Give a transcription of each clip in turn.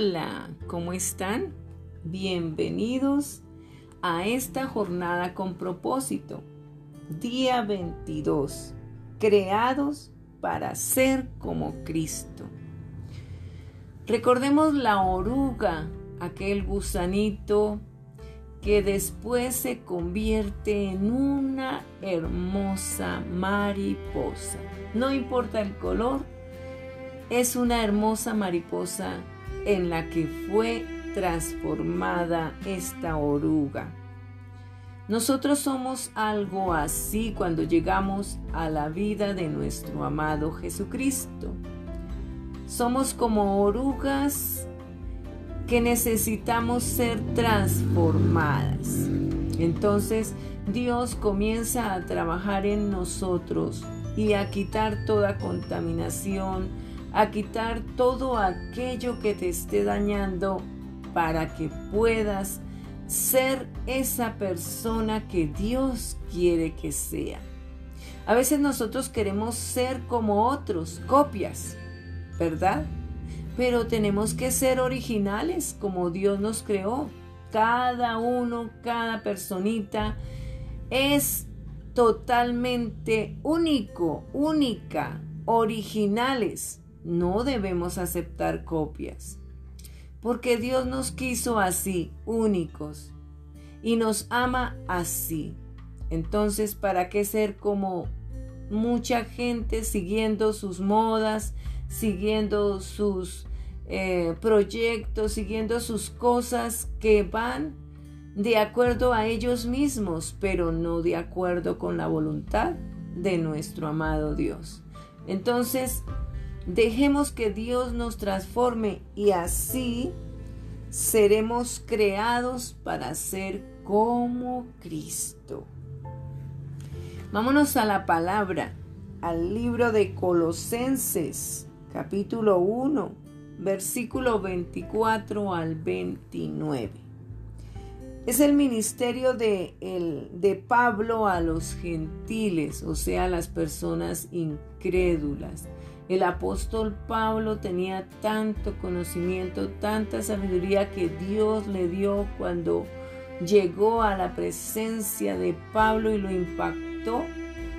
Hola, ¿cómo están? Bienvenidos a esta jornada con propósito. Día 22. Creados para ser como Cristo. Recordemos la oruga, aquel gusanito que después se convierte en una hermosa mariposa. No importa el color, es una hermosa mariposa en la que fue transformada esta oruga. Nosotros somos algo así cuando llegamos a la vida de nuestro amado Jesucristo. Somos como orugas que necesitamos ser transformadas. Entonces Dios comienza a trabajar en nosotros y a quitar toda contaminación, a quitar todo aquello que te esté dañando para que puedas ser esa persona que Dios quiere que sea. A veces nosotros queremos ser como otros, copias, ¿verdad? pero tenemos que ser originales como Dios nos creó. Cada uno, cada personita es totalmente único, única, originales. No debemos aceptar copias, porque Dios nos quiso así, únicos, y nos ama así. Entonces, ¿para qué ser como mucha gente siguiendo sus modas, siguiendo sus eh, proyectos, siguiendo sus cosas que van de acuerdo a ellos mismos, pero no de acuerdo con la voluntad de nuestro amado Dios. Entonces, dejemos que Dios nos transforme y así seremos creados para ser como Cristo. Vámonos a la palabra, al libro de Colosenses, capítulo 1 versículo 24 al 29. Es el ministerio de, el, de Pablo a los gentiles, o sea, a las personas incrédulas. El apóstol Pablo tenía tanto conocimiento, tanta sabiduría que Dios le dio cuando llegó a la presencia de Pablo y lo impactó.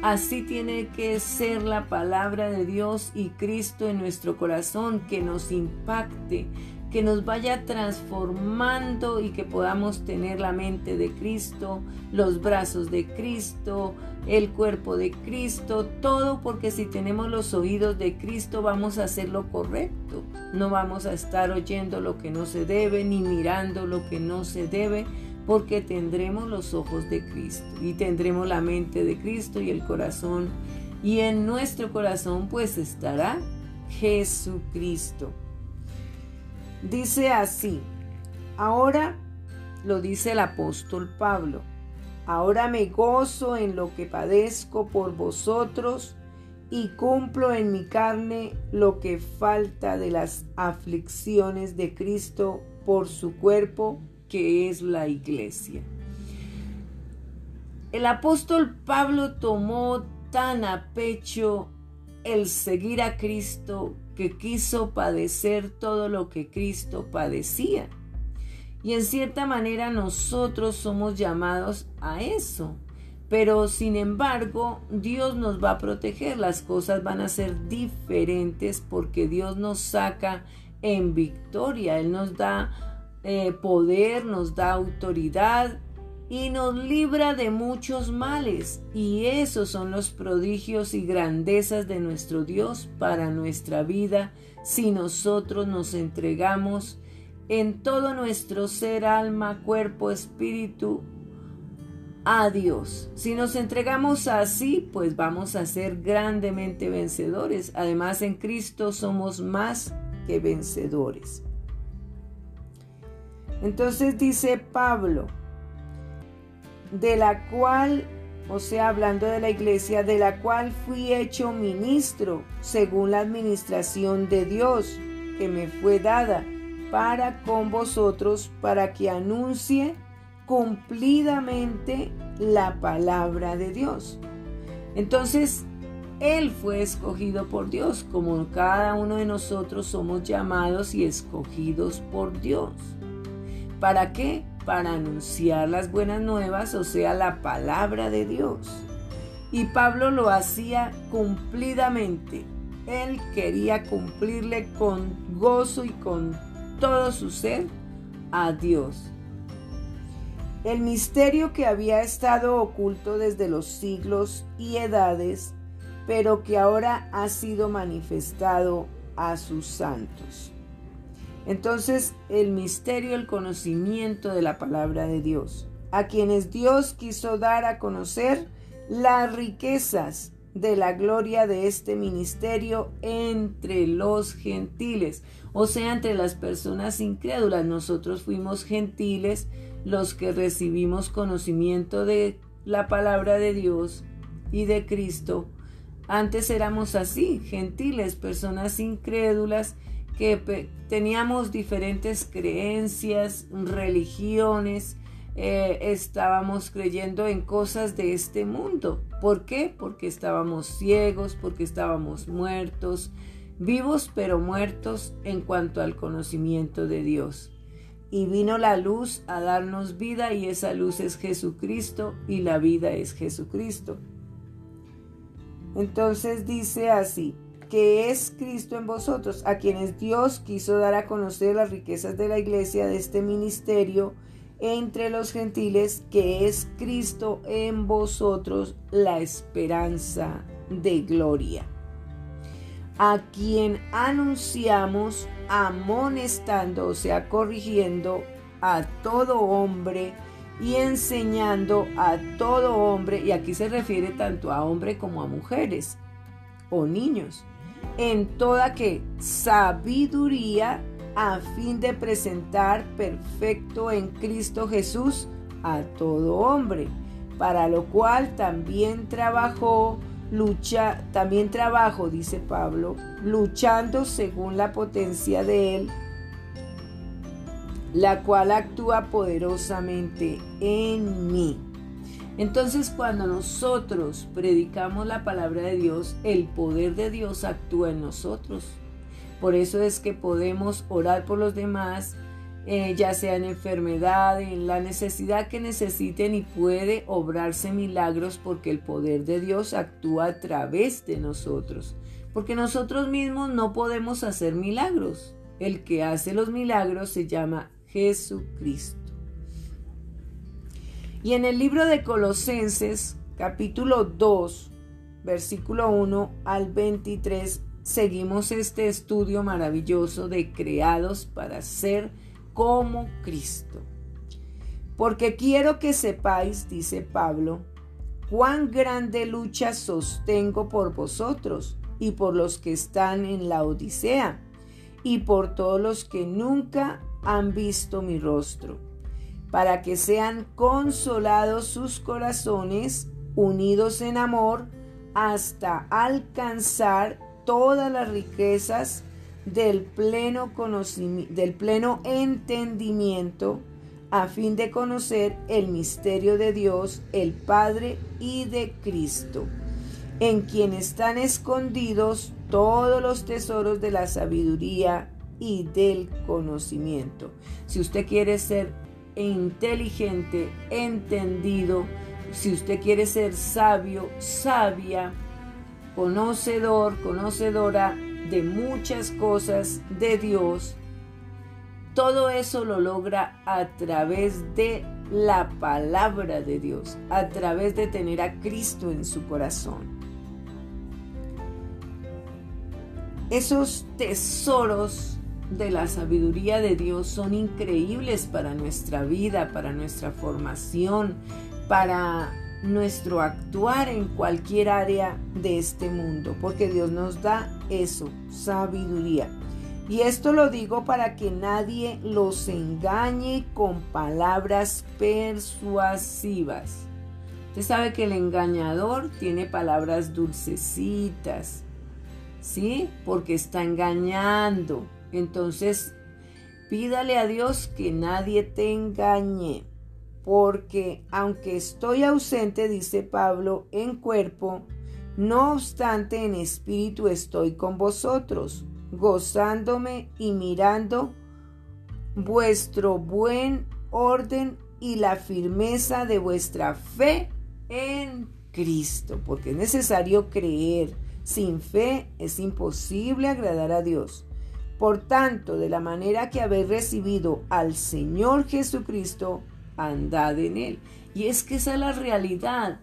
Así tiene que ser la palabra de Dios y Cristo en nuestro corazón, que nos impacte, que nos vaya transformando y que podamos tener la mente de Cristo, los brazos de Cristo, el cuerpo de Cristo, todo porque si tenemos los oídos de Cristo vamos a hacer lo correcto. No vamos a estar oyendo lo que no se debe ni mirando lo que no se debe porque tendremos los ojos de Cristo y tendremos la mente de Cristo y el corazón. Y en nuestro corazón pues estará Jesucristo. Dice así, ahora lo dice el apóstol Pablo, ahora me gozo en lo que padezco por vosotros y cumplo en mi carne lo que falta de las aflicciones de Cristo por su cuerpo que es la iglesia. El apóstol Pablo tomó tan a pecho el seguir a Cristo que quiso padecer todo lo que Cristo padecía. Y en cierta manera nosotros somos llamados a eso. Pero sin embargo, Dios nos va a proteger, las cosas van a ser diferentes porque Dios nos saca en victoria, Él nos da eh, poder, nos da autoridad y nos libra de muchos males. Y esos son los prodigios y grandezas de nuestro Dios para nuestra vida si nosotros nos entregamos en todo nuestro ser, alma, cuerpo, espíritu a Dios. Si nos entregamos así, pues vamos a ser grandemente vencedores. Además, en Cristo somos más que vencedores. Entonces dice Pablo, de la cual, o sea, hablando de la iglesia, de la cual fui hecho ministro según la administración de Dios que me fue dada para con vosotros, para que anuncie cumplidamente la palabra de Dios. Entonces, él fue escogido por Dios, como cada uno de nosotros somos llamados y escogidos por Dios. ¿Para qué? Para anunciar las buenas nuevas, o sea, la palabra de Dios. Y Pablo lo hacía cumplidamente. Él quería cumplirle con gozo y con todo su ser a Dios. El misterio que había estado oculto desde los siglos y edades, pero que ahora ha sido manifestado a sus santos. Entonces, el misterio, el conocimiento de la palabra de Dios, a quienes Dios quiso dar a conocer las riquezas de la gloria de este ministerio entre los gentiles, o sea, entre las personas incrédulas. Nosotros fuimos gentiles los que recibimos conocimiento de la palabra de Dios y de Cristo. Antes éramos así, gentiles, personas incrédulas que teníamos diferentes creencias, religiones, eh, estábamos creyendo en cosas de este mundo. ¿Por qué? Porque estábamos ciegos, porque estábamos muertos, vivos pero muertos en cuanto al conocimiento de Dios. Y vino la luz a darnos vida y esa luz es Jesucristo y la vida es Jesucristo. Entonces dice así, que es Cristo en vosotros, a quienes Dios quiso dar a conocer las riquezas de la iglesia de este ministerio entre los gentiles, que es Cristo en vosotros, la esperanza de gloria a quien anunciamos amonestando, o sea, corrigiendo a todo hombre y enseñando a todo hombre, y aquí se refiere tanto a hombre como a mujeres o niños, en toda que sabiduría a fin de presentar perfecto en Cristo Jesús a todo hombre, para lo cual también trabajó lucha, también trabajo, dice Pablo, luchando según la potencia de Él, la cual actúa poderosamente en mí. Entonces cuando nosotros predicamos la palabra de Dios, el poder de Dios actúa en nosotros. Por eso es que podemos orar por los demás, eh, ya sea en enfermedad, en la necesidad que necesiten y puede obrarse milagros porque el poder de Dios actúa a través de nosotros. Porque nosotros mismos no podemos hacer milagros. El que hace los milagros se llama Jesucristo. Y en el libro de Colosenses, capítulo 2, versículo 1 al 23, seguimos este estudio maravilloso de creados para ser como Cristo. Porque quiero que sepáis, dice Pablo, cuán grande lucha sostengo por vosotros y por los que están en la Odisea y por todos los que nunca han visto mi rostro, para que sean consolados sus corazones, unidos en amor, hasta alcanzar todas las riquezas del pleno, conocimiento, del pleno entendimiento a fin de conocer el misterio de Dios, el Padre y de Cristo, en quien están escondidos todos los tesoros de la sabiduría y del conocimiento. Si usted quiere ser inteligente, entendido, si usted quiere ser sabio, sabia, conocedor, conocedora, de muchas cosas de Dios, todo eso lo logra a través de la palabra de Dios, a través de tener a Cristo en su corazón. Esos tesoros de la sabiduría de Dios son increíbles para nuestra vida, para nuestra formación, para nuestro actuar en cualquier área de este mundo, porque Dios nos da eso, sabiduría. Y esto lo digo para que nadie los engañe con palabras persuasivas. Usted sabe que el engañador tiene palabras dulcecitas, ¿sí? Porque está engañando. Entonces, pídale a Dios que nadie te engañe porque aunque estoy ausente, dice Pablo, en cuerpo, No obstante, en espíritu estoy con vosotros, gozándome y mirando vuestro buen orden y la firmeza de vuestra fe en Cristo, porque es necesario creer. Sin fe es imposible agradar a Dios. Por tanto, de la manera que habéis recibido al Señor Jesucristo, andad en Él. Y es que esa es la realidad.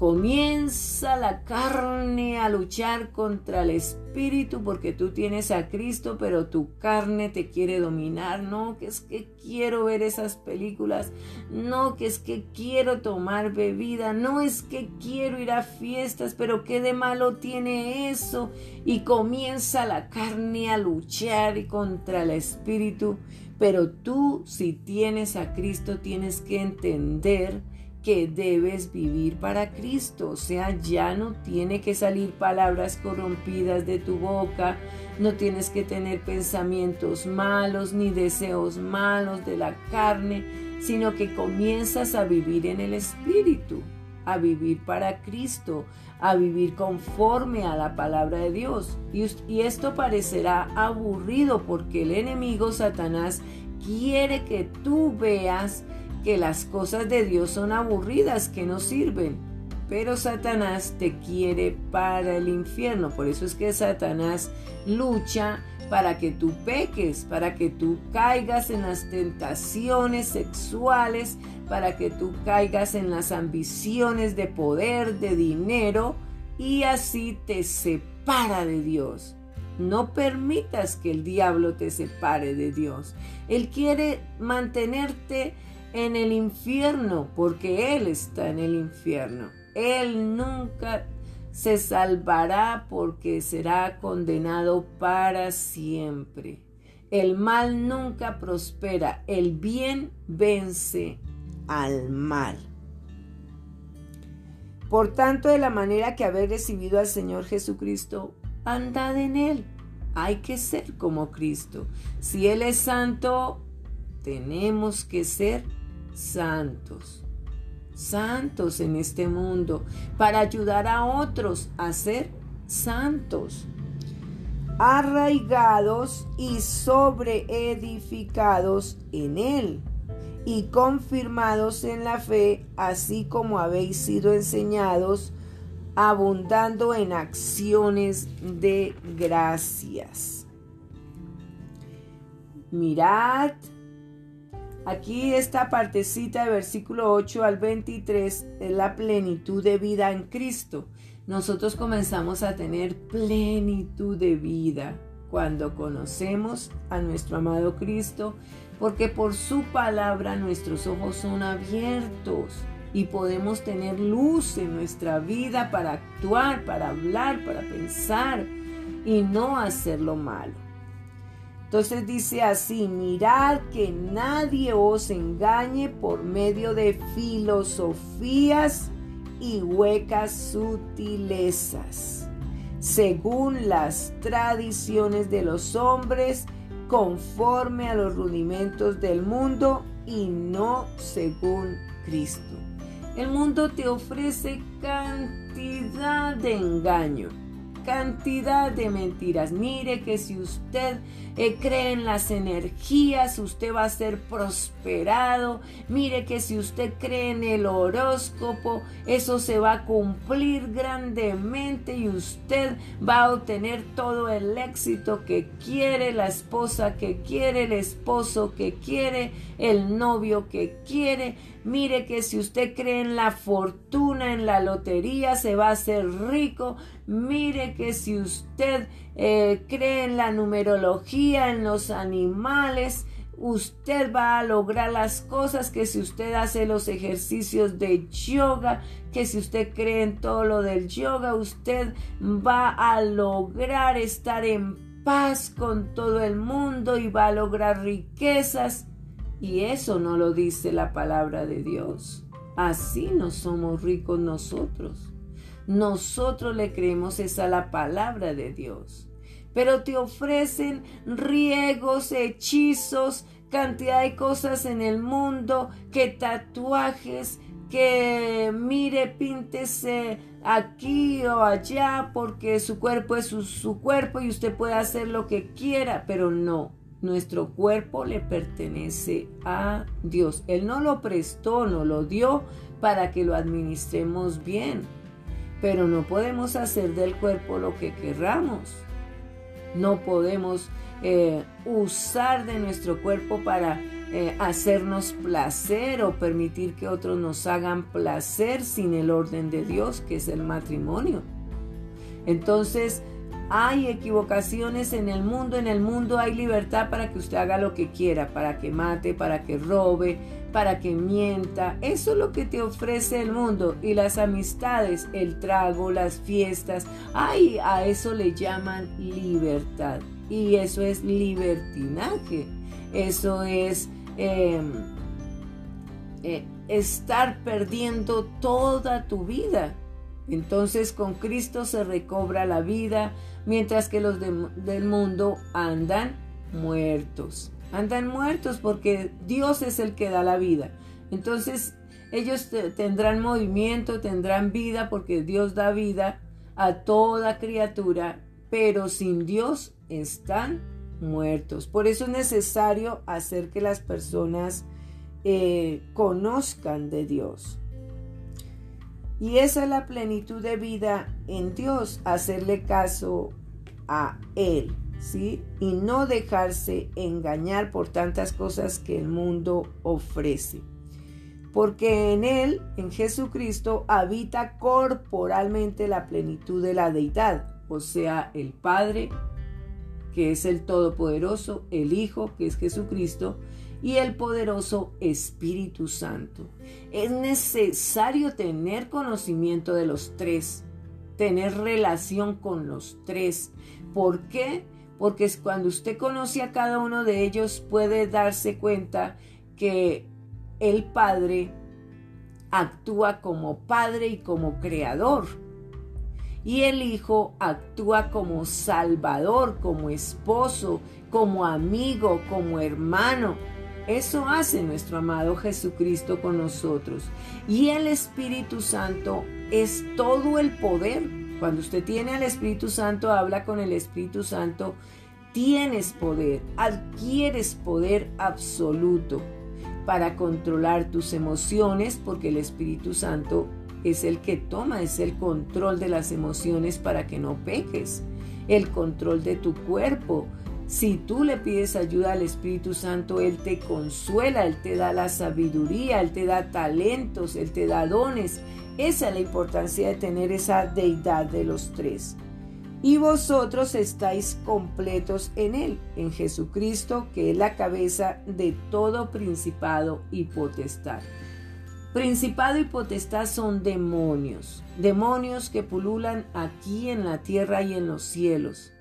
Comienza la carne a luchar contra el espíritu porque tú tienes a Cristo, pero tu carne te quiere dominar. No, que es que quiero ver esas películas. No, que es que quiero tomar bebida. No, es que quiero ir a fiestas, pero ¿qué de malo tiene eso? Y comienza la carne a luchar contra el espíritu. Pero tú, si tienes a Cristo, tienes que entender que debes vivir para Cristo. O sea, ya no tiene que salir palabras corrompidas de tu boca, no tienes que tener pensamientos malos ni deseos malos de la carne, sino que comienzas a vivir en el Espíritu, a vivir para Cristo, a vivir conforme a la palabra de Dios. Y, y esto parecerá aburrido porque el enemigo Satanás quiere que tú veas que las cosas de Dios son aburridas, que no sirven. Pero Satanás te quiere para el infierno. Por eso es que Satanás lucha para que tú peques, para que tú caigas en las tentaciones sexuales, para que tú caigas en las ambiciones de poder, de dinero, y así te separa de Dios. No permitas que el diablo te separe de Dios. Él quiere mantenerte en el infierno, porque Él está en el infierno. Él nunca se salvará porque será condenado para siempre. El mal nunca prospera, el bien vence al mal. Por tanto, de la manera que habéis recibido al Señor Jesucristo, andad en Él. Hay que ser como Cristo. Si Él es santo, tenemos que ser santos, santos en este mundo, para ayudar a otros a ser santos, arraigados y sobreedificados en Él y confirmados en la fe, así como habéis sido enseñados, abundando en acciones de gracias. Mirad Aquí esta partecita de versículo 8 al 23 es la plenitud de vida en Cristo. Nosotros comenzamos a tener plenitud de vida cuando conocemos a nuestro amado Cristo, porque por su palabra nuestros ojos son abiertos y podemos tener luz en nuestra vida para actuar, para hablar, para pensar y no hacer lo malo. Entonces dice así, mirad que nadie os engañe por medio de filosofías y huecas sutilezas, según las tradiciones de los hombres, conforme a los rudimentos del mundo y no según Cristo. El mundo te ofrece cantidad de engaño cantidad de mentiras. Mire que si usted eh, cree en las energías, usted va a ser prosperado. Mire que si usted cree en el horóscopo, eso se va a cumplir grandemente y usted va a obtener todo el éxito que quiere, la esposa que quiere, el esposo que quiere, el novio que quiere. Mire que si usted cree en la fortuna, en la lotería, se va a hacer rico. Mire que si usted eh, cree en la numerología, en los animales, usted va a lograr las cosas que si usted hace los ejercicios de yoga, que si usted cree en todo lo del yoga, usted va a lograr estar en paz con todo el mundo y va a lograr riquezas. Y eso no lo dice la palabra de Dios. Así no somos ricos nosotros. Nosotros le creemos esa la palabra de Dios. Pero te ofrecen riegos, hechizos, cantidad de cosas en el mundo, que tatuajes, que mire, píntese aquí o allá porque su cuerpo es su, su, cuerpo y usted puede hacer lo que quiera, pero no, nuestro cuerpo le pertenece a Dios. Él no lo prestó, no lo dio para que lo administremos bien, pero no podemos hacer del cuerpo lo que querramos. No podemos eh, usar de nuestro cuerpo para eh, hacernos placer o permitir que otros nos hagan placer sin el orden de Dios, que es el matrimonio. Entonces, hay equivocaciones en el mundo, en el mundo hay libertad para que usted haga lo que quiera, para que mate, para que robe, para que mienta. Eso es lo que te ofrece el mundo y las amistades, el trago, las fiestas. Ay, a eso le llaman libertad. Y eso es libertinaje. Eso es Em, eh, estar perdiendo toda tu vida. Entonces con Cristo se recobra la vida, mientras que los del mundo andan muertos. Andan muertos porque Dios es el que da la vida. Entonces ellos tendrán movimiento, tendrán vida porque Dios da vida a toda criatura, pero sin Dios están muertos. Por eso es necesario hacer que las personas eh, conozcan de Dios. Y esa es la plenitud de vida en Dios, hacerle caso a Él, ¿sí? Y no dejarse engañar por tantas cosas que el mundo ofrece. Porque en Él, en Jesucristo, habita corporalmente la plenitud de la deidad, o sea, el Padre, que es el Todopoderoso, el Hijo, que es Jesucristo, y el poderoso Espíritu Santo. Es necesario tener conocimiento de los tres, tener relación con los tres. ¿Por qué? Porque cuando usted conoce a cada uno de ellos puede darse cuenta que el Padre actúa como Padre y como Creador y el Hijo actúa como Salvador, como esposo, como amigo, como hermano. Eso hace nuestro amado Jesucristo con nosotros. Y el Espíritu Santo es todo el poder. Cuando usted tiene al Espíritu Santo, habla con el Espíritu Santo, tienes poder, adquieres poder absoluto para controlar tus emociones, porque el Espíritu Santo es el que toma, es el control de las emociones para que no peques, el control de tu cuerpo. Si tú le pides ayuda al Espíritu Santo, Él te consuela, Él te da la sabiduría, Él te da talentos, Él te da dones. Esa es la importancia de tener esa deidad de los tres. Y vosotros estáis completos en Él, en Jesucristo, que es la cabeza de todo principado y potestad. Principado y potestad son demonios, demonios que pululan aquí en la tierra y en los cielos.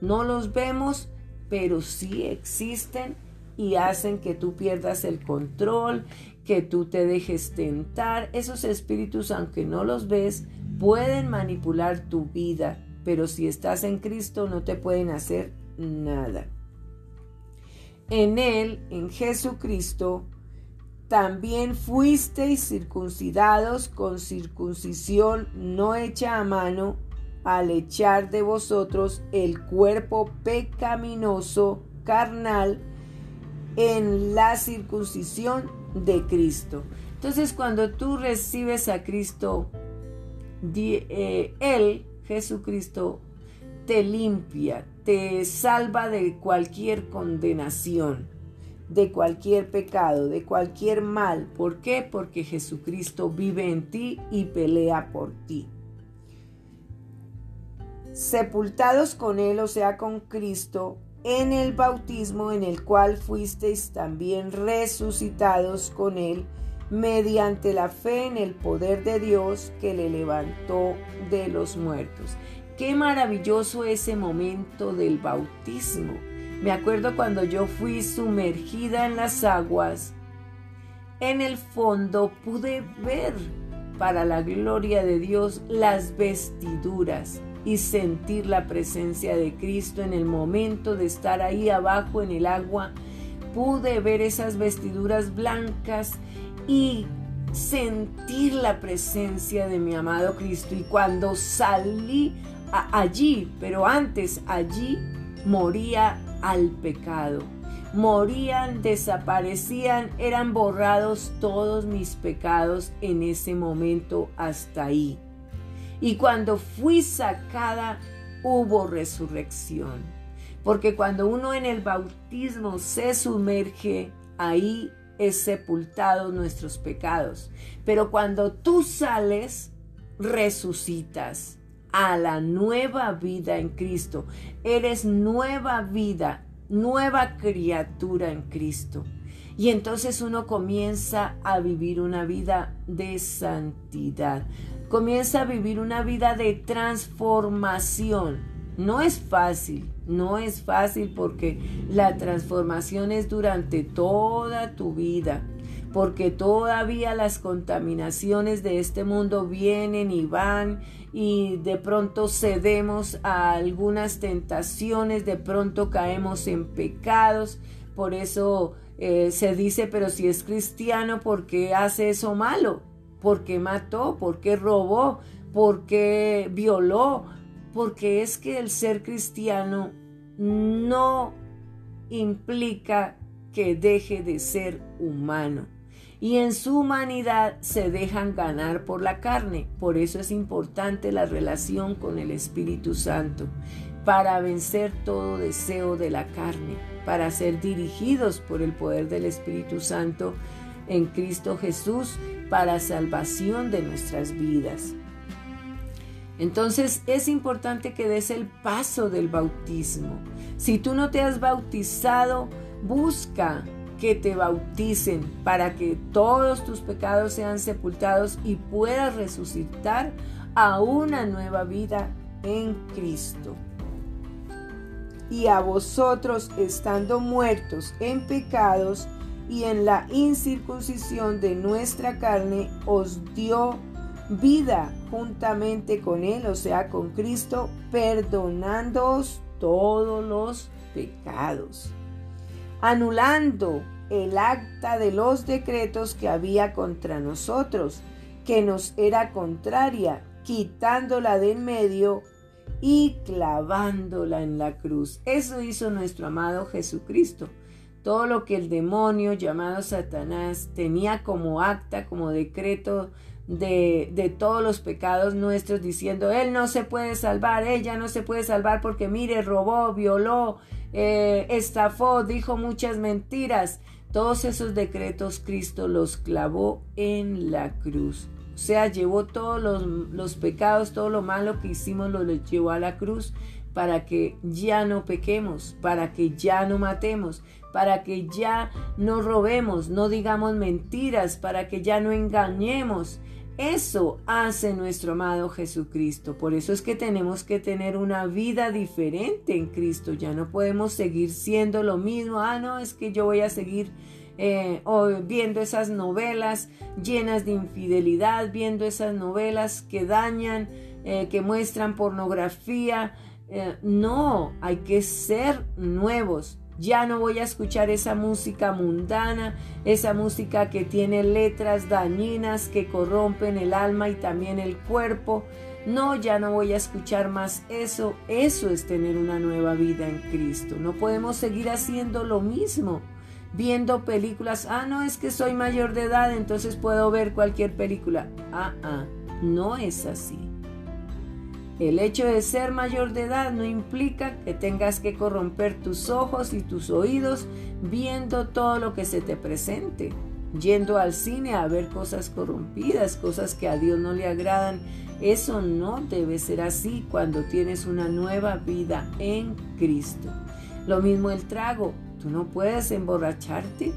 No los vemos, pero sí existen y hacen que tú pierdas el control, que tú te dejes tentar. Esos espíritus, aunque no los ves, pueden manipular tu vida, pero si estás en Cristo no te pueden hacer nada. En Él, en Jesucristo, también fuisteis circuncidados con circuncisión no hecha a mano, al echar de vosotros el cuerpo pecaminoso carnal en la circuncisión de Cristo. Entonces cuando tú recibes a Cristo, eh, Él, Jesucristo, te limpia, te salva de cualquier condenación de cualquier pecado, de cualquier mal. ¿Por qué? Porque Jesucristo vive en ti y pelea por ti. Sepultados con Él, o sea, con Cristo, en el bautismo en el cual fuisteis también resucitados con Él mediante la fe en el poder de Dios que le levantó de los muertos. Qué maravilloso ese momento del bautismo me acuerdo cuando yo fui sumergida en las aguas, en el fondo pude ver para la gloria de Dios las vestiduras y sentir la presencia de Cristo en el momento de estar ahí abajo en el agua. Pude ver esas vestiduras blancas y sentir la presencia de mi amado Cristo y cuando salí allí, pero antes allí moría al pecado. Morían, desaparecían, eran borrados todos mis pecados en ese momento hasta ahí. Y cuando fui sacada, hubo resurrección. Porque cuando uno en el bautismo se sumerge, ahí es sepultado nuestros pecados. Pero cuando tú sales, resucitas a la nueva vida en Cristo. Eres nueva vida, nueva criatura en Cristo. Y entonces uno comienza a vivir una vida de santidad. Comienza a vivir una vida de transformación. No es fácil, no es fácil porque la transformación es durante toda tu vida, porque todavía las contaminaciones de este mundo vienen y van y de pronto cedemos a algunas tentaciones, de pronto caemos en pecados, por eso eh, se dice, pero si es cristiano, ¿por qué hace eso malo? ¿Por qué mató? ¿Por qué robó? ¿Por qué violó? Porque es que el ser cristiano no implica que deje de ser humano. Y en su humanidad se dejan ganar por la carne. Por eso es importante la relación con el Espíritu Santo, para vencer todo deseo de la carne, para ser dirigidos por el poder del Espíritu Santo en Cristo Jesús para salvación de nuestras vidas. Entonces es importante que des el paso del bautismo. Si tú no te has bautizado, busca que te bauticen para que todos tus pecados sean sepultados y puedas resucitar a una nueva vida en Cristo. Y a vosotros, estando muertos en pecados y en la incircuncisión de nuestra carne, os dio vida juntamente con Él, o sea, con Cristo, perdonándoos todos los pecados, anulando el acta de los decretos que había contra nosotros, que nos era contraria, quitándola de en medio y clavándola en la cruz. Eso hizo nuestro amado Jesucristo. Todo lo que el demonio llamado Satanás tenía como acta, como decreto de, todos los pecados nuestros, diciendo, Él no se puede salvar, ella no se puede salvar porque mire, robó, violó, eh, estafó, dijo muchas mentiras. Todos esos decretos Cristo los clavó en la cruz. O sea, llevó todos los, los pecados, todo lo malo que hicimos, lo llevó a la cruz para que ya no pequemos, para que ya no matemos, para que ya no robemos, no digamos mentiras, para que ya no engañemos, eso hace nuestro amado Jesucristo. Por eso es que tenemos que tener una vida diferente en Cristo. Ya no podemos seguir siendo lo mismo. Ah, no, es que yo voy a seguir eh, viendo esas novelas llenas de infidelidad, viendo esas novelas que dañan, eh, que muestran pornografía. Eh, no, hay que ser nuevos. Ya no voy a escuchar esa música mundana, esa música que tiene letras dañinas que corrompen el alma y también el cuerpo. No, ya no voy a escuchar más eso. Eso es tener una nueva vida en Cristo. No podemos seguir haciendo lo mismo, viendo películas. Ah, no, es que soy mayor de edad, entonces puedo ver cualquier película. Ah, ah, no es así. El hecho de ser mayor de edad no implica que tengas que corromper tus ojos y tus oídos viendo todo lo que se te presente, yendo al cine a ver cosas corrompidas, cosas que a Dios no le agradan. Eso no debe ser así cuando tienes una nueva vida en Cristo. Lo mismo el trago, tú no puedes emborracharte.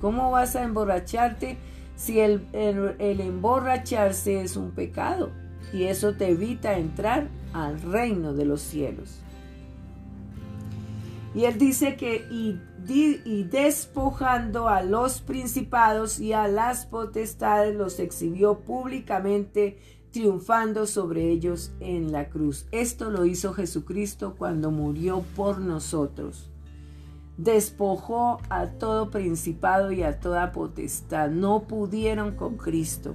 ¿Cómo vas a emborracharte si el, el emborracharse es un pecado? Y eso te evita entrar al reino de los cielos. Y él dice que y, y, despojando a los principados y a las potestades los exhibió públicamente, triunfando sobre ellos en la cruz. Esto lo hizo Jesucristo cuando murió por nosotros. despojó a todo principado y a toda potestad. No pudieron con Cristo.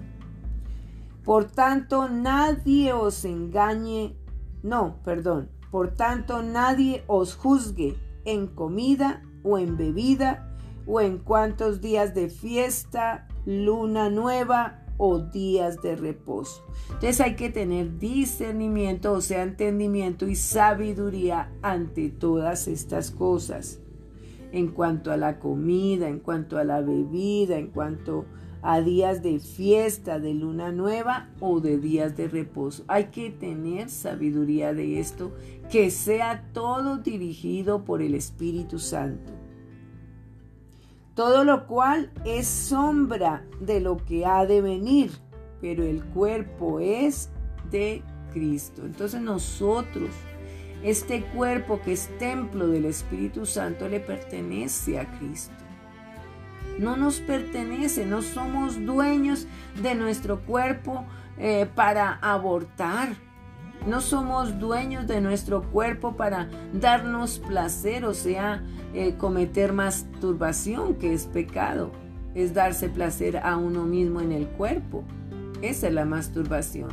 Por tanto, nadie os engañe. No, perdón. Por tanto, nadie os juzgue en comida o en bebida o en cuantos días de fiesta, luna nueva o días de reposo. Entonces hay que tener discernimiento, o sea, entendimiento y sabiduría ante todas estas cosas. En cuanto a la comida, en cuanto a la bebida, en cuanto a días de fiesta, de luna nueva o de días de reposo. Hay que tener sabiduría de esto, que sea todo dirigido por el Espíritu Santo todo lo cual es sombra de lo que ha de venir, pero el cuerpo es de Cristo. Entonces nosotros, este cuerpo que es templo del Espíritu Santo, le pertenece a Cristo. No nos pertenece, no somos dueños de nuestro cuerpo eh, para abortar no somos dueños de nuestro cuerpo para darnos placer, o sea, eh, cometer masturbación, que es pecado. Es darse placer a uno mismo en el cuerpo. Esa es la masturbación.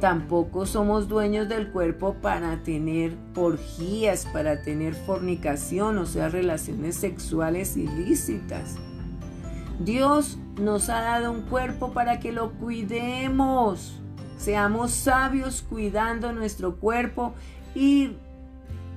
Tampoco somos dueños del cuerpo para tener orgías, para tener fornicación, o sea, relaciones sexuales ilícitas. Dios nos ha dado un cuerpo para que lo cuidemos Seamos sabios cuidando nuestro cuerpo y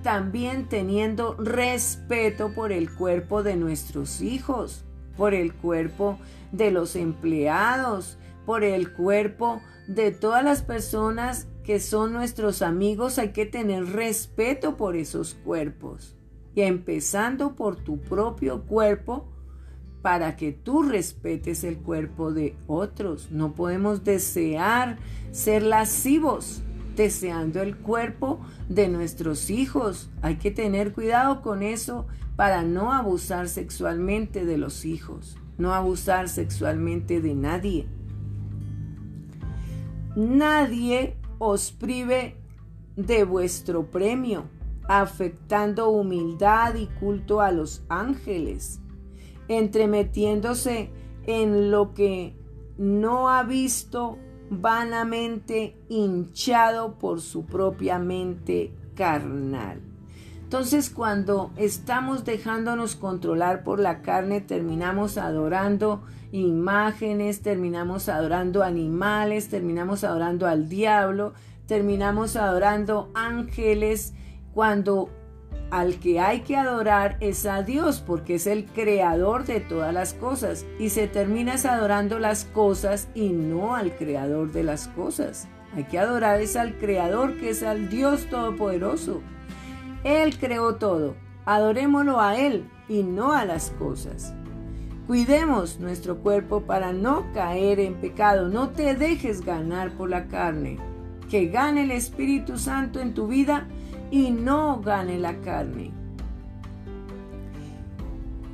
también teniendo respeto por el cuerpo de nuestros hijos, por el cuerpo de los empleados, por el cuerpo de todas las personas que son nuestros amigos. Hay que tener respeto por esos cuerpos. Y empezando por tu propio cuerpo, para que tú respetes el cuerpo de otros. No podemos desear ser lascivos deseando el cuerpo de nuestros hijos. Hay que tener cuidado con eso para no abusar sexualmente de los hijos, no abusar sexualmente de nadie. Nadie os prive de vuestro premio, afectando humildad y culto a los ángeles entremetiéndose en lo que no ha visto vanamente hinchado por su propia mente carnal. Entonces cuando estamos dejándonos controlar por la carne, terminamos adorando imágenes, terminamos adorando animales, terminamos adorando al diablo, terminamos adorando ángeles, cuando al que hay que adorar es a Dios porque es el creador de todas las cosas y se terminas adorando las cosas y no al creador de las cosas. Hay que adorar es al creador que es al Dios todopoderoso. Él creó todo. Adorémoslo a Él y no a las cosas. Cuidemos nuestro cuerpo para no caer en pecado. No te dejes ganar por la carne. Que gane el Espíritu Santo en tu vida y no gane la carne.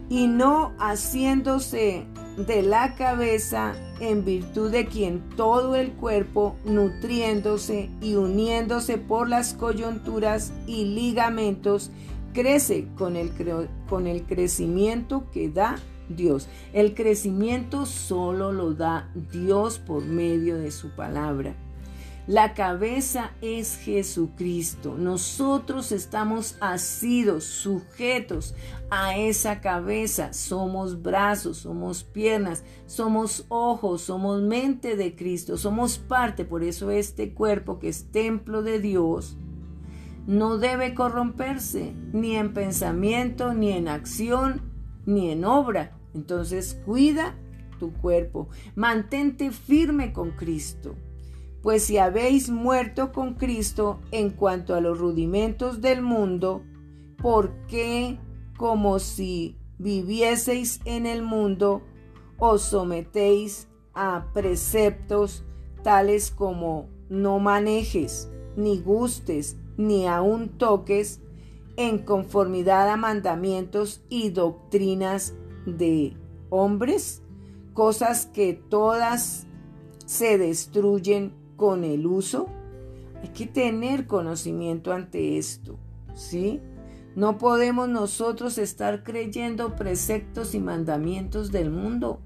Y no haciéndose de la cabeza en virtud de quien todo el cuerpo, nutriéndose y uniéndose por las coyunturas y ligamentos, crece con el, con el crecimiento que da Dios. El crecimiento solo lo da Dios por medio de su palabra. La cabeza es Jesucristo. Nosotros estamos asidos, sujetos a esa cabeza. Somos brazos, somos piernas, somos ojos, somos mente de Cristo, somos parte. Por eso este cuerpo que es templo de Dios no debe corromperse ni en pensamiento, ni en acción, ni en obra. Entonces cuida tu cuerpo, mantente firme con Cristo. Pues si habéis muerto con Cristo en cuanto a los rudimentos del mundo, ¿por qué, como si vivieseis en el mundo, os sometéis a preceptos tales como no manejes, ni gustes, ni aun toques, en conformidad a mandamientos y doctrinas de hombres, cosas que todas se destruyen con el uso, hay que tener conocimiento ante esto, ¿sí? No podemos nosotros estar creyendo preceptos y mandamientos del mundo.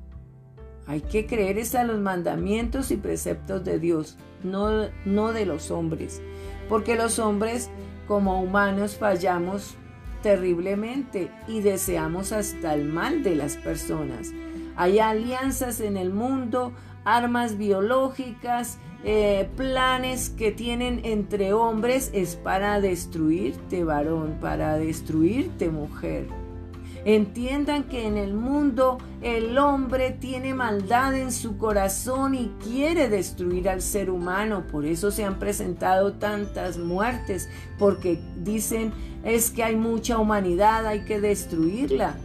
Hay que creer a los mandamientos y preceptos de Dios, no, no de los hombres. Porque los hombres como humanos fallamos terriblemente y deseamos hasta el mal de las personas. Hay alianzas en el mundo, armas biológicas, eh, planes que tienen entre hombres es para destruirte varón, para destruirte mujer. Entiendan que en el mundo el hombre tiene maldad en su corazón y quiere destruir al ser humano. Por eso se han presentado tantas muertes, porque dicen es que hay mucha humanidad, hay que destruirla.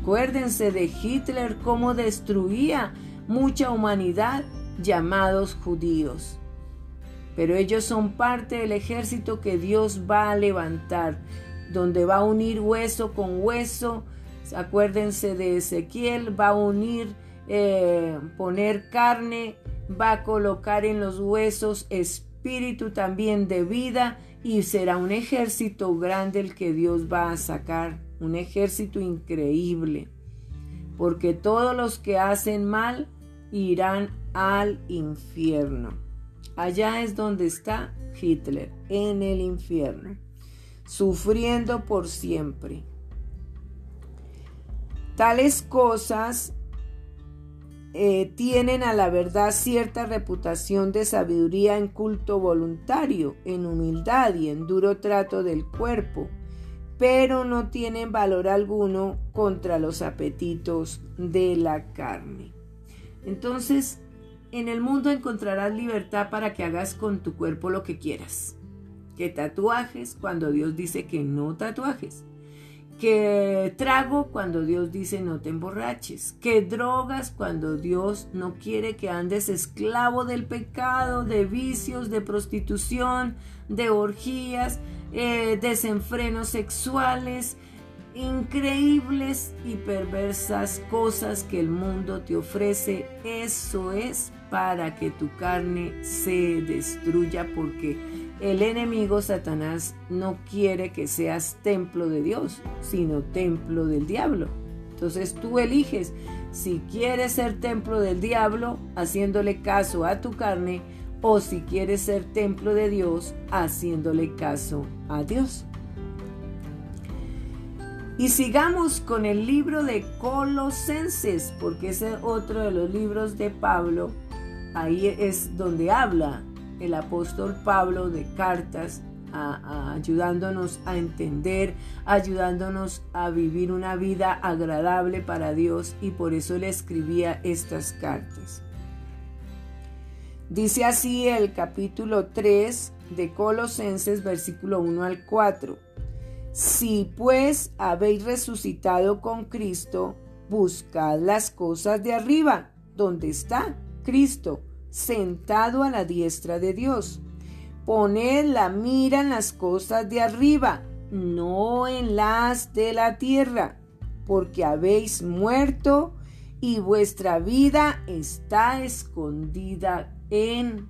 Acuérdense de Hitler cómo destruía mucha humanidad llamados judíos. Pero ellos son parte del ejército que Dios va a levantar, donde va a unir hueso con hueso. Acuérdense de Ezequiel, va a unir, eh, poner carne, va a colocar en los huesos espíritu también de vida y será un ejército grande el que Dios va a sacar, un ejército increíble, porque todos los que hacen mal irán al infierno. Allá es donde está Hitler, en el infierno, sufriendo por siempre. Tales cosas eh, tienen a la verdad cierta reputación de sabiduría en culto voluntario, en humildad y en duro trato del cuerpo, pero no tienen valor alguno contra los apetitos de la carne. Entonces, en el mundo encontrarás libertad para que hagas con tu cuerpo lo que quieras. Que tatuajes cuando Dios dice que no tatuajes. Que trago cuando Dios dice no te emborraches. Que drogas cuando Dios no quiere que andes esclavo del pecado, de vicios, de prostitución, de orgías, eh, desenfrenos sexuales, increíbles y perversas cosas que el mundo te ofrece, eso es para que tu carne se destruya porque el enemigo Satanás no quiere que seas templo de Dios, sino templo del diablo. Entonces tú eliges si quieres ser templo del diablo haciéndole caso a tu carne o si quieres ser templo de Dios haciéndole caso a Dios. Y sigamos con el libro de Colosenses, porque es otro de los libros de Pablo. Ahí es donde habla el apóstol Pablo de cartas, ayudándonos a entender, ayudándonos a vivir una vida agradable para Dios y por eso le escribía estas cartas. Dice así el capítulo 3 de Colosenses, versículo 1 al 4. Si pues habéis resucitado con Cristo, buscad las cosas de arriba, donde está Cristo, sentado a la diestra de Dios. Poned la mira en las cosas de arriba, no en las de la tierra, porque habéis muerto y vuestra vida está escondida en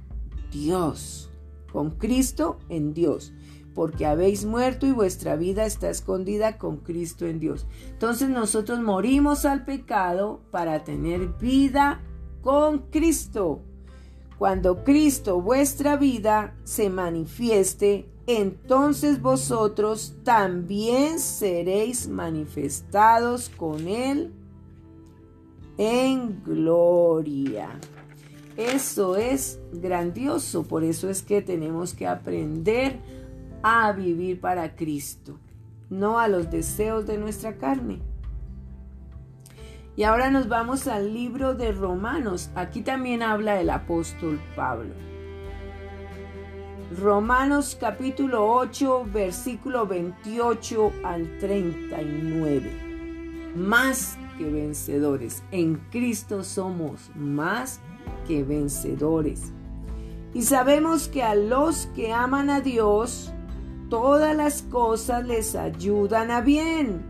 Dios. Con Cristo en Dios porque habéis muerto y vuestra vida está escondida con Cristo en Dios. Entonces nosotros morimos al pecado para tener vida con Cristo. Cuando Cristo vuestra vida se manifieste, entonces vosotros también seréis manifestados con Él en gloria. Eso es grandioso, por eso es que tenemos que aprender a vivir para Cristo, no a los deseos de nuestra carne. Y ahora nos vamos al libro de Romanos. Aquí también habla el apóstol Pablo. Romanos capítulo 8, versículo 28 al 39. Más que vencedores. En Cristo somos más que vencedores. Y sabemos que a los que aman a Dios, todas las cosas les ayudan a bien.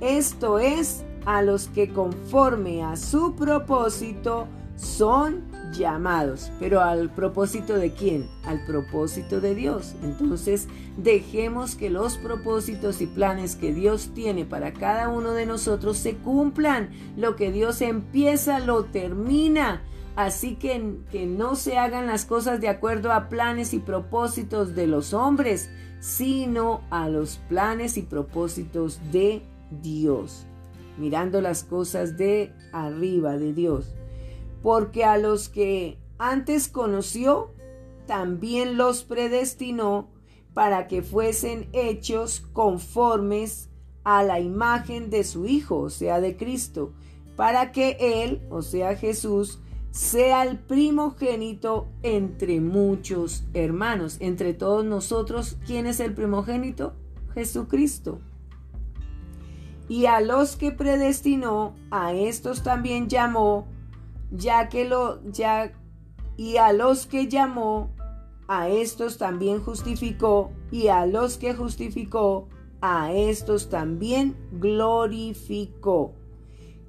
Esto es, a los que conforme a su propósito son llamados. Pero al propósito de quién? Al propósito de Dios. Entonces dejemos que los propósitos y planes que Dios tiene para cada uno de nosotros se cumplan. Lo que Dios empieza lo termina. Así que, que no se hagan las cosas de acuerdo a planes y propósitos de los hombres, sino a los planes y propósitos de Dios. Mirando las cosas de arriba de Dios porque a los que antes conoció, también los predestinó para que fuesen hechos conformes a la imagen de su Hijo, o sea, de Cristo, para que Él, o sea, Jesús, sea el primogénito entre muchos hermanos. Entre todos nosotros, ¿quién es el primogénito? Jesucristo. Y a los que predestinó, a estos también llamó, ya que lo ya y a los que llamó a estos también justificó y a los que justificó a estos también glorificó.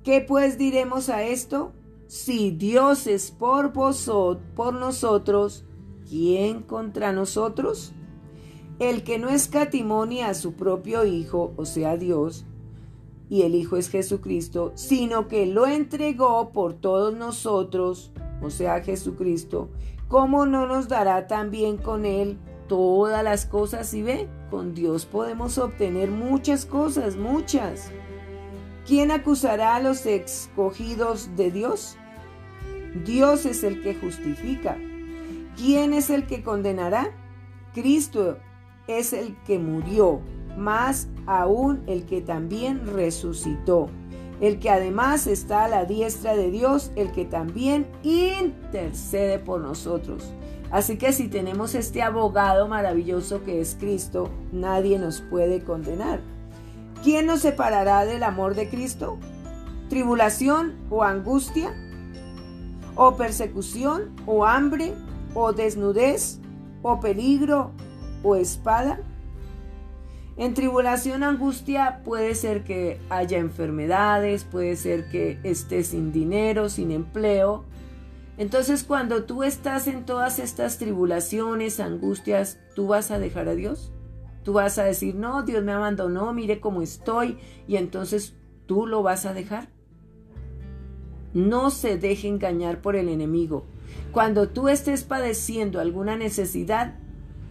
¿Qué pues diremos a esto? Si Dios es por vosotros, por nosotros, ¿quién contra nosotros? El que no escatimonia a su propio Hijo, o sea Dios, y el Hijo es Jesucristo, sino que lo entregó por todos nosotros, o sea, Jesucristo, ¿cómo no nos dará también con Él todas las cosas? Y ve, con Dios podemos obtener muchas cosas, muchas. ¿Quién acusará a los escogidos de Dios? Dios es el que justifica. ¿Quién es el que condenará? Cristo es el que murió más aún el que también resucitó, el que además está a la diestra de Dios, el que también intercede por nosotros. Así que si tenemos este abogado maravilloso que es Cristo, nadie nos puede condenar. ¿Quién nos separará del amor de Cristo? ¿Tribulación o angustia? ¿O persecución o hambre? ¿O desnudez? ¿O peligro o espada? En tribulación, angustia puede ser que haya enfermedades, puede ser que estés sin dinero, sin empleo. Entonces cuando tú estás en todas estas tribulaciones, angustias, ¿tú vas a dejar a Dios? Tú vas a decir, no, Dios me abandonó, mire cómo estoy, y entonces tú lo vas a dejar. No se deje engañar por el enemigo. Cuando tú estés padeciendo alguna necesidad,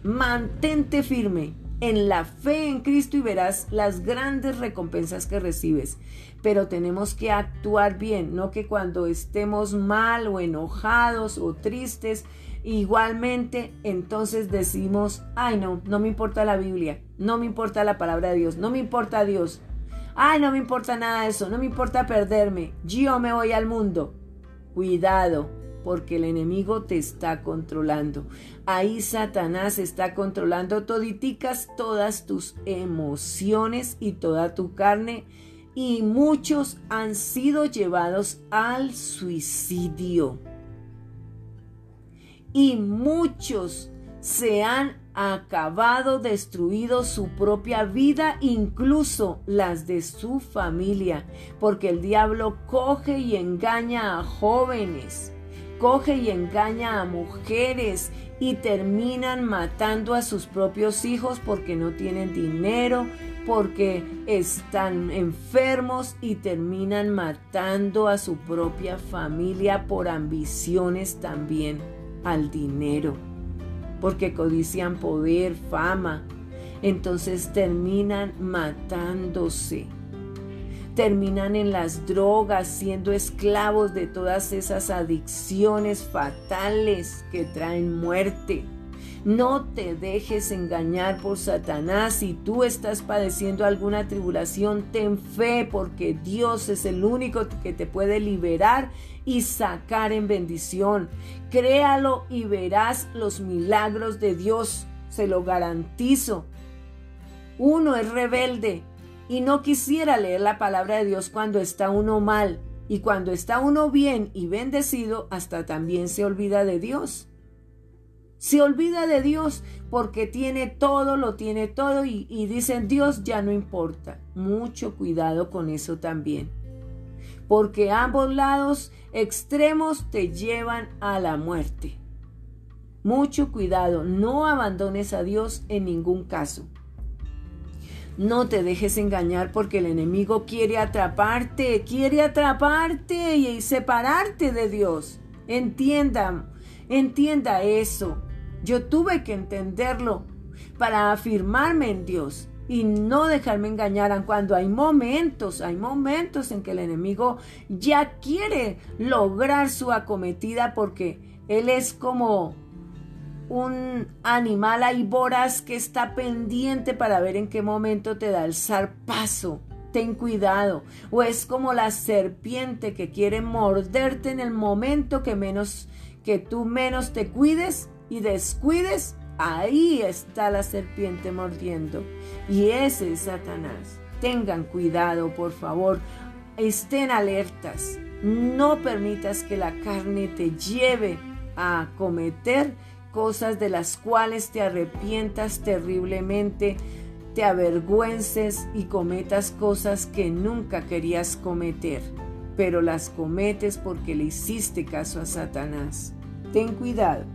mantente firme, en la fe en Cristo y verás las grandes recompensas que recibes. Pero tenemos que actuar bien, no que cuando estemos mal o enojados o tristes, igualmente entonces decimos, ay no, no me importa la Biblia, no me importa la palabra de Dios, no me importa Dios. Ay, no me importa nada de eso, no me importa perderme, yo me voy al mundo. Cuidado, porque el enemigo te está controlando. Ahí Satanás está controlando toditicas todas tus emociones y toda tu carne y muchos han sido llevados al suicidio. Y muchos se han acabado, destruido su propia vida, incluso las de su familia, porque el diablo coge y engaña a jóvenes coge y engaña a mujeres y terminan matando a sus propios hijos porque no tienen dinero, porque están enfermos y terminan matando a su propia familia por ambiciones también al dinero, porque codician poder, fama, entonces terminan matándose terminan en las drogas, siendo esclavos de todas esas adicciones fatales que traen muerte. No te dejes engañar por Satanás. Si tú estás padeciendo alguna tribulación, ten fe porque Dios es el único que te puede liberar y sacar en bendición. Créalo y verás los milagros de Dios. Se lo garantizo. Uno es rebelde, y no quisiera leer la palabra de Dios cuando está uno mal y cuando está uno bien y bendecido, hasta también se olvida de Dios. Se olvida de Dios porque tiene todo, lo tiene todo y, dicen Dios ya no importa. Mucho cuidado con eso también. porque ambos lados extremos te llevan a la muerte. Mucho cuidado, no abandones a Dios en ningún caso. No te dejes engañar porque el enemigo quiere atraparte, quiere atraparte y separarte de Dios. Entienda, entienda eso. Yo tuve que entenderlo para afirmarme en Dios y no dejarme engañar cuando hay momentos, hay momentos en que el enemigo ya quiere lograr su acometida porque él es como un animal ahí voraz que está pendiente para ver en qué momento te da el zarpazo. Ten cuidado. O es como la serpiente que quiere morderte en el momento que menos que tú menos te cuides y descuides. Ahí está la serpiente mordiendo. Y ese es Satanás. Tengan cuidado, por favor. Estén alertas. No permitas que la carne te lleve a cometer cosas de las cuales te arrepientas terriblemente, te avergüences y cometas cosas que nunca querías cometer, pero las cometes porque le hiciste caso a Satanás. Ten cuidado.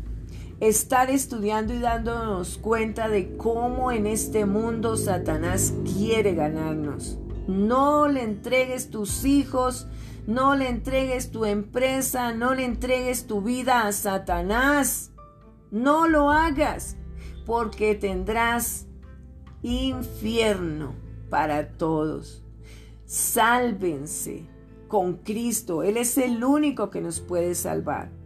estar estudiando y dándonos cuenta de cómo en este mundo Satanás quiere ganarnos. No le entregues tus hijos, no le entregues tu empresa, no le entregues tu vida a Satanás. No lo hagas, porque tendrás infierno para todos. Sálvense con Cristo. Él es el único que nos puede salvar.